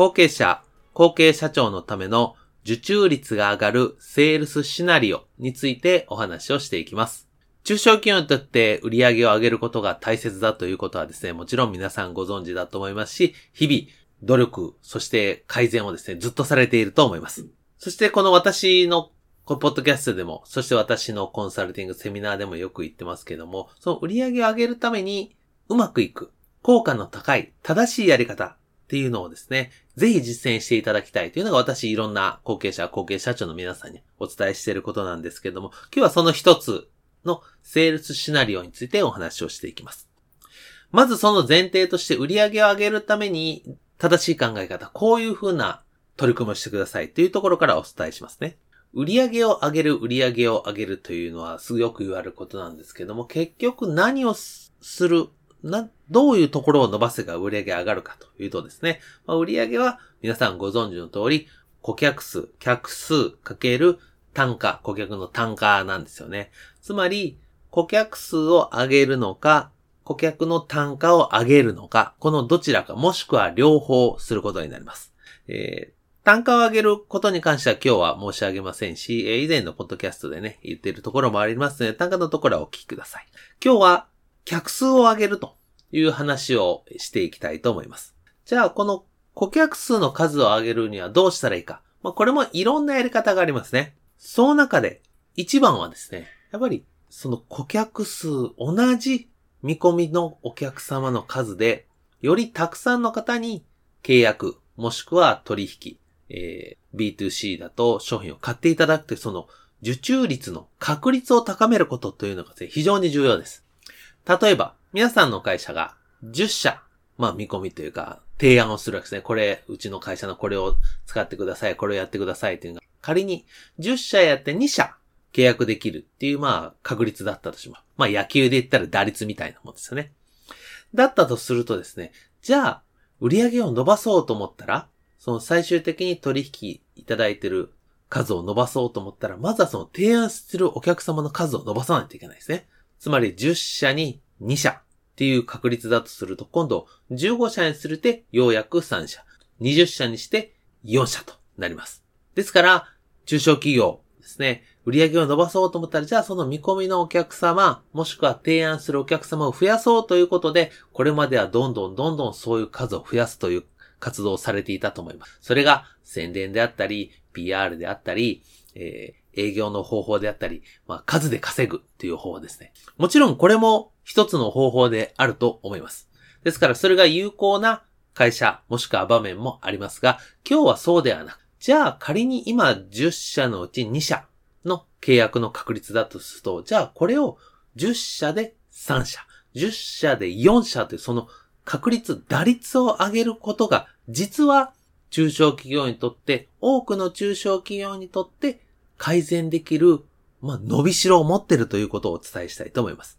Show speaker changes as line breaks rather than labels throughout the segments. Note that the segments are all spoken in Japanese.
後継者、後継社長のための受注率が上がるセールスシナリオについてお話をしていきます。中小企業にとって売り上げを上げることが大切だということはですね、もちろん皆さんご存知だと思いますし、日々努力、そして改善をですね、ずっとされていると思います。そしてこの私のこのポッドキャストでも、そして私のコンサルティングセミナーでもよく言ってますけども、その売り上げを上げるためにうまくいく、効果の高い、正しいやり方っていうのをですね、ぜひ実践していただきたいというのが私いろんな後継者、後継社長の皆さんにお伝えしていることなんですけども、今日はその一つのセールスシナリオについてお話をしていきます。まずその前提として売り上げを上げるために正しい考え方、こういうふうな取り組みをしてくださいというところからお伝えしますね。売り上げを上げる、売り上げを上げるというのはすごく言われることなんですけども、結局何をするな、どういうところを伸ばせば売り上げ上がるかというとですね、まあ、売り上げは皆さんご存知の通り、顧客数、客数かける単価、顧客の単価なんですよね。つまり、顧客数を上げるのか、顧客の単価を上げるのか、このどちらか、もしくは両方することになります。えー、単価を上げることに関しては今日は申し上げませんし、え以前のポッドキャストでね、言っているところもありますので、単価のところはお聞きください。今日は客数を上げるという話をしていきたいと思います。じゃあ、この顧客数の数を上げるにはどうしたらいいか。まあ、これもいろんなやり方がありますね。その中で、一番はですね、やっぱり、その顧客数、同じ見込みのお客様の数で、よりたくさんの方に契約、もしくは取引、えー、B2C だと商品を買っていただくという、その受注率の確率を高めることというのが、非常に重要です。例えば、皆さんの会社が10社、まあ見込みというか、提案をするわけですね。これ、うちの会社のこれを使ってください、これをやってくださいっていうのが、仮に10社やって2社契約できるっていう、まあ、確率だったとします。まあ野球で言ったら打率みたいなもんですよね。だったとするとですね、じゃあ、売り上げを伸ばそうと思ったら、その最終的に取引いただいてる数を伸ばそうと思ったら、まずはその提案するお客様の数を伸ばさないといけないですね。つまり10社に2社っていう確率だとすると、今度15社にするてようやく3社、20社にして4社となります。ですから、中小企業ですね、売上を伸ばそうと思ったら、じゃあその見込みのお客様、もしくは提案するお客様を増やそうということで、これまではどんどんどんどんそういう数を増やすという活動をされていたと思います。それが宣伝であったり、PR であったり、えー、営業の方法であったり、まあ、数で稼ぐっていう方法ですね。もちろんこれも一つの方法であると思います。ですからそれが有効な会社、もしくは場面もありますが、今日はそうではなく、じゃあ仮に今10社のうち2社の契約の確率だとすると、じゃあこれを10社で3社、10社で4社というその確率、打率を上げることが、実は中小企業にとって、多くの中小企業にとって改善できる、まあ、伸びしろを持ってるということをお伝えしたいと思います。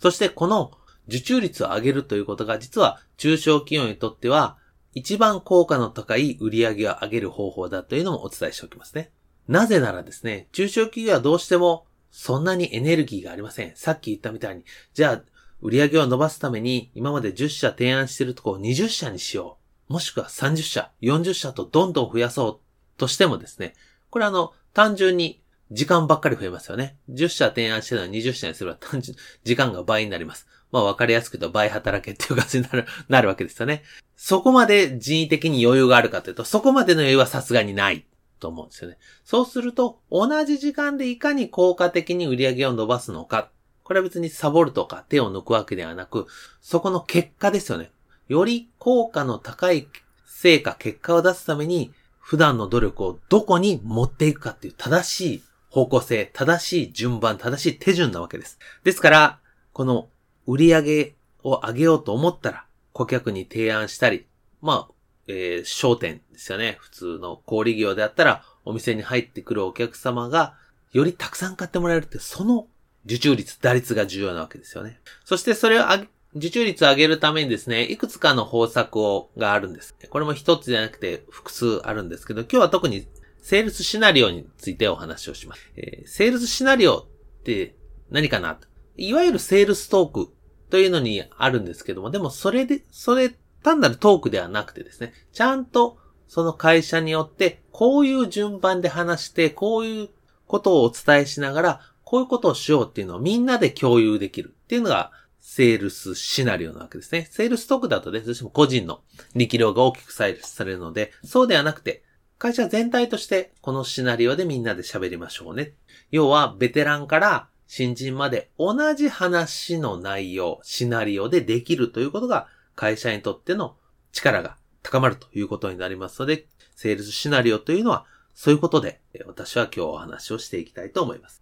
そしてこの受注率を上げるということが実は中小企業にとっては一番効果の高い売り上げを上げる方法だというのもお伝えしておきますね。なぜならですね、中小企業はどうしてもそんなにエネルギーがありません。さっき言ったみたいに、じゃあ売り上げを伸ばすために今まで10社提案してるとこを20社にしよう。もしくは30社、40社とどんどん増やそうとしてもですね、これあの、単純に時間ばっかり増えますよね。10社提案してるのは20社にすれば単純、時間が倍になります。まあ分かりやすく言うと倍働けっていう感じになる、なるわけですよね。そこまで人為的に余裕があるかというと、そこまでの余裕はさすがにないと思うんですよね。そうすると、同じ時間でいかに効果的に売り上げを伸ばすのか。これは別にサボるとか手を抜くわけではなく、そこの結果ですよね。より効果の高い成果、結果を出すために、普段の努力をどこに持っていくかっていう正しい方向性、正しい順番、正しい手順なわけです。ですから、この売り上げを上げようと思ったら、顧客に提案したり、まあ、えー、商店ですよね。普通の小売業であったら、お店に入ってくるお客様が、よりたくさん買ってもらえるって、その受注率、打率が重要なわけですよね。そしてそれを受注率を上げるためにですね、いくつかの方策を、があるんです。これも一つじゃなくて複数あるんですけど、今日は特にセールスシナリオについてお話をします。えー、セールスシナリオって何かないわゆるセールストークというのにあるんですけども、でもそれで、それ単なるトークではなくてですね、ちゃんとその会社によって、こういう順番で話して、こういうことをお伝えしながら、こういうことをしようっていうのをみんなで共有できるっていうのが、セールスシナリオなわけですね。セールストークだとね、どうしても個人の力量が大きくされるので、そうではなくて、会社全体としてこのシナリオでみんなで喋りましょうね。要は、ベテランから新人まで同じ話の内容、シナリオでできるということが会社にとっての力が高まるということになりますので、セールスシナリオというのは、そういうことで、私は今日お話をしていきたいと思います。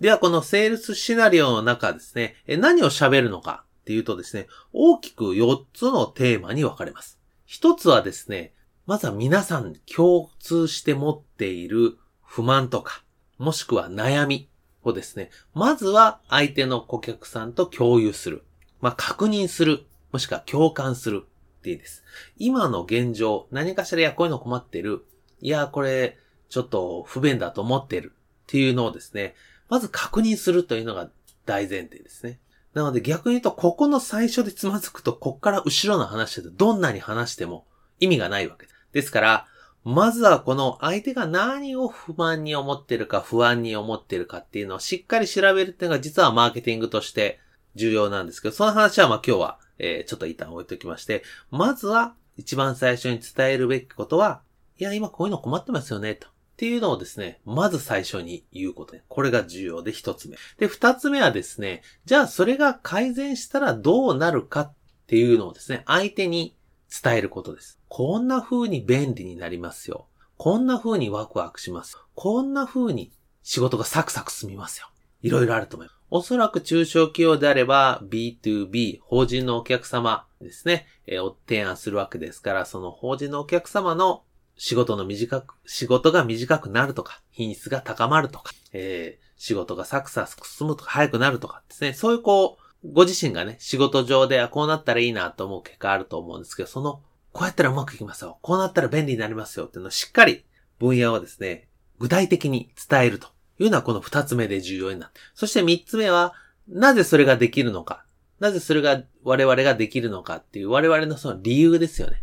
では、このセールスシナリオの中ですね、何を喋るのかっていうとですね、大きく4つのテーマに分かれます。一つはですね、まずは皆さん共通して持っている不満とか、もしくは悩みをですね、まずは相手の顧客さんと共有する。まあ、確認する。もしくは共感するっていいです。今の現状、何かしらや、こういうの困ってる。いや、これ、ちょっと不便だと思ってる。っていうのをですね、まず確認するというのが大前提ですね。なので逆に言うと、ここの最初でつまずくと、こっから後ろの話でどんなに話しても意味がないわけです。ですから、まずはこの相手が何を不満に思ってるか不安に思ってるかっていうのをしっかり調べるっていうのが実はマーケティングとして重要なんですけど、その話はまあ今日はえ、ちょっと一旦置いておきまして、まずは一番最初に伝えるべきことは、いや、今こういうの困ってますよね、と。っていうのをですね、まず最初に言うことね。これが重要で一つ目。で、二つ目はですね、じゃあそれが改善したらどうなるかっていうのをですね、相手に伝えることです。こんな風に便利になりますよ。こんな風にワクワクします。こんな風に仕事がサクサク進みますよ。いろいろあると思います。おそらく中小企業であれば B2B、法人のお客様ですね、え、を提案するわけですから、その法人のお客様の仕事の短く、仕事が短くなるとか、品質が高まるとか、えー、仕事がサクサク進むとか、早くなるとかですね、そういうこう、ご自身がね、仕事上ではこうなったらいいなと思う結果あると思うんですけど、その、こうやったらうまくいきますよ。こうなったら便利になりますよっていうのをしっかり分野をですね、具体的に伝えるというのはこの二つ目で重要になって。そして三つ目は、なぜそれができるのか。なぜそれが我々ができるのかっていう我々のその理由ですよね。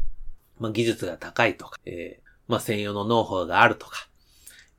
まあ、技術が高いとか、えー、まあ、専用のノウハウがあるとか、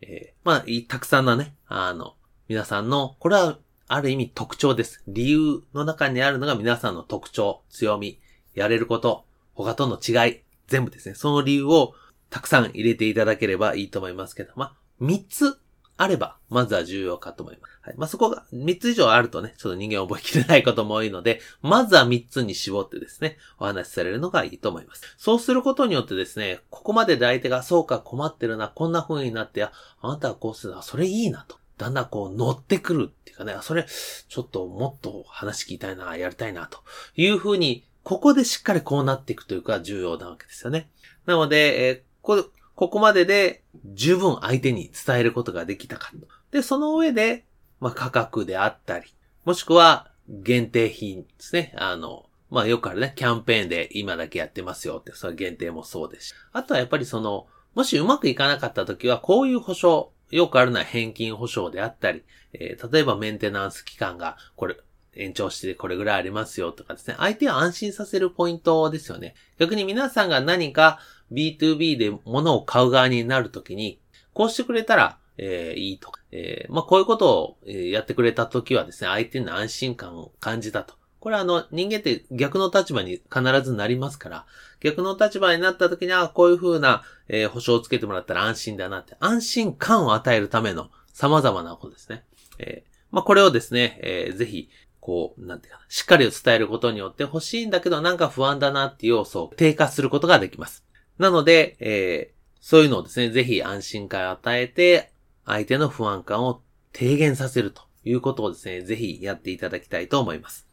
えー、まあ、たくさんのね、あの、皆さんの、これはある意味特徴です。理由の中にあるのが皆さんの特徴、強み、やれること、他との違い、全部ですね。その理由をたくさん入れていただければいいと思いますけど、まあ、三つあれば、まずは重要かと思います。はい。まあ、そこが3つ以上あるとね、ちょっと人間覚えきれないことも多いので、まずは3つに絞ってですね、お話しされるのがいいと思います。そうすることによってですね、ここまでで相手が、そうか困ってるな、こんな風になって、ああなたはこうするな、それいいなと。だんだんこう乗ってくるっていうかね、それ、ちょっともっと話聞きたいな、やりたいな、という風に、ここでしっかりこうなっていくというか重要なわけですよね。なので、えー、こここまでで十分相手に伝えることができたかと。で、その上で、まあ、価格であったり、もしくは限定品ですね。あの、まあ、よくあるね、キャンペーンで今だけやってますよって、それ限定もそうですし。あとはやっぱりその、もしうまくいかなかった時は、こういう保証、よくあるのは返金保証であったり、えー、例えばメンテナンス期間が、これ、延長してこれぐらいありますよとかですね。相手を安心させるポイントですよね。逆に皆さんが何か B2B で物を買う側になるときに、こうしてくれたら、えー、いいとか、えー、まあ、こういうことを、やってくれたときはですね、相手に安心感を感じたと。これはあの、人間って逆の立場に必ずなりますから、逆の立場になった時には、こういう風な、えー、保証をつけてもらったら安心だなって、安心感を与えるための様々なことですね。えー、まあ、これをですね、えー、ぜひ、こう、なんていうかな、しっかり伝えることによって欲しいんだけどなんか不安だなっていう要素を低下することができます。なので、えー、そういうのをですね、ぜひ安心感を与えて、相手の不安感を低減させるということをですね、ぜひやっていただきたいと思います。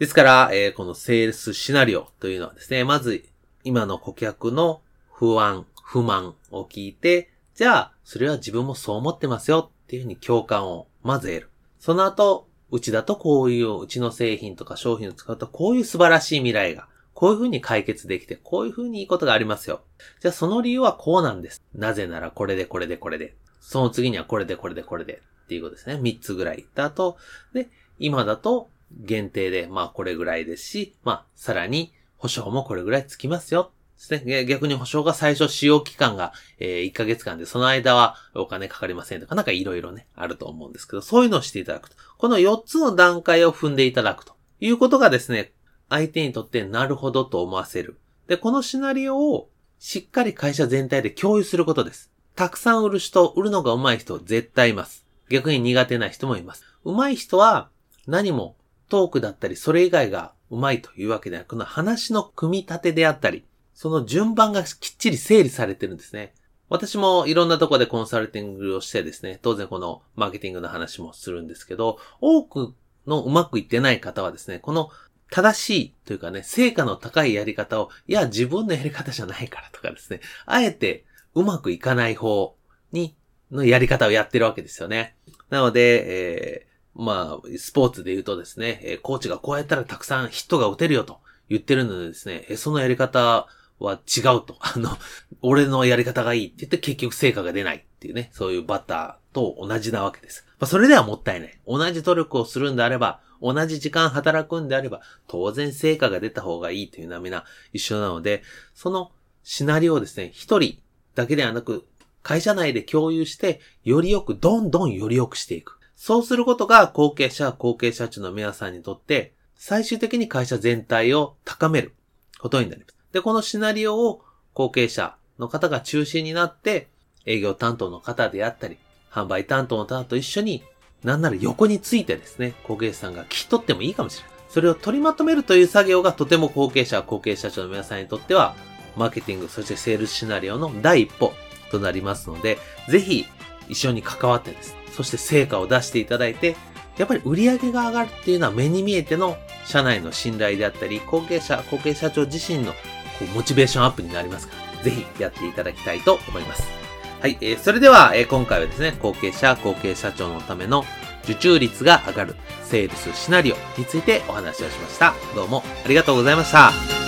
ですから、えー、このセールスシナリオというのはですね、まず今の顧客の不安、不満を聞いて、じゃあ、それは自分もそう思ってますよっていうふうに共感をまず得る。その後、うちだとこういう、うちの製品とか商品を使うとこういう素晴らしい未来が、こういうふうに解決できて、こういうふうにいいことがありますよ。じゃあその理由はこうなんです。なぜならこれでこれでこれで。その次にはこれでこれでこれで。っていうことですね。3つぐらい言った後、で、今だと限定で、まあこれぐらいですし、まあさらに保証もこれぐらいつきますよ。ですね。逆に保証が最初使用期間が、え、1ヶ月間で、その間はお金かかりませんとか、なんかいろいろね、あると思うんですけど、そういうのをしていただくと。この4つの段階を踏んでいただくということがですね、相手にとってなるほどと思わせる。で、このシナリオをしっかり会社全体で共有することです。たくさん売る人、売るのが上手い人絶対います。逆に苦手な人もいます。上手い人は何もトークだったりそれ以外が上手いというわけではなく、この話の組み立てであったり、その順番がきっちり整理されてるんですね。私もいろんなとこでコンサルティングをしてですね、当然このマーケティングの話もするんですけど、多くのうまくいってない方はですね、この正しいというかね、成果の高いやり方を、いや、自分のやり方じゃないからとかですね、あえてうまくいかない方に、のやり方をやってるわけですよね。なので、えー、まあ、スポーツで言うとですね、えコーチがこうやったらたくさんヒットが打てるよと言ってるのでですね、えそのやり方は違うと。あの、俺のやり方がいいって言って結局成果が出ないっていうね、そういうバッターと同じなわけです。まあ、それではもったいない。同じ努力をするんであれば、同じ時間働くんであれば、当然成果が出た方がいいというのはみんな一緒なので、そのシナリオをですね、一人だけではなく、会社内で共有して、よりよく、どんどんよりよくしていく。そうすることが後継者、後継者長の皆さんにとって、最終的に会社全体を高めることになります。で、このシナリオを後継者の方が中心になって、営業担当の方であったり、販売担当の方と一緒に、なんなら横についてですね、後継者さんが聞き取ってもいいかもしれない。それを取りまとめるという作業がとても後継者、後継者長の皆さんにとっては、マーケティング、そしてセールスシナリオの第一歩となりますので、ぜひ一緒に関わってです。そして成果を出していただいて、やっぱり売り上げが上がるっていうのは目に見えての社内の信頼であったり、後継者、後継社長自身のこうモチベーションアップになりますから、ぜひやっていただきたいと思います。はい、えー、それでは、えー、今回はですね、後継者、後継社長のための受注率が上がるセールスシナリオについてお話をしました。どうもありがとうございました。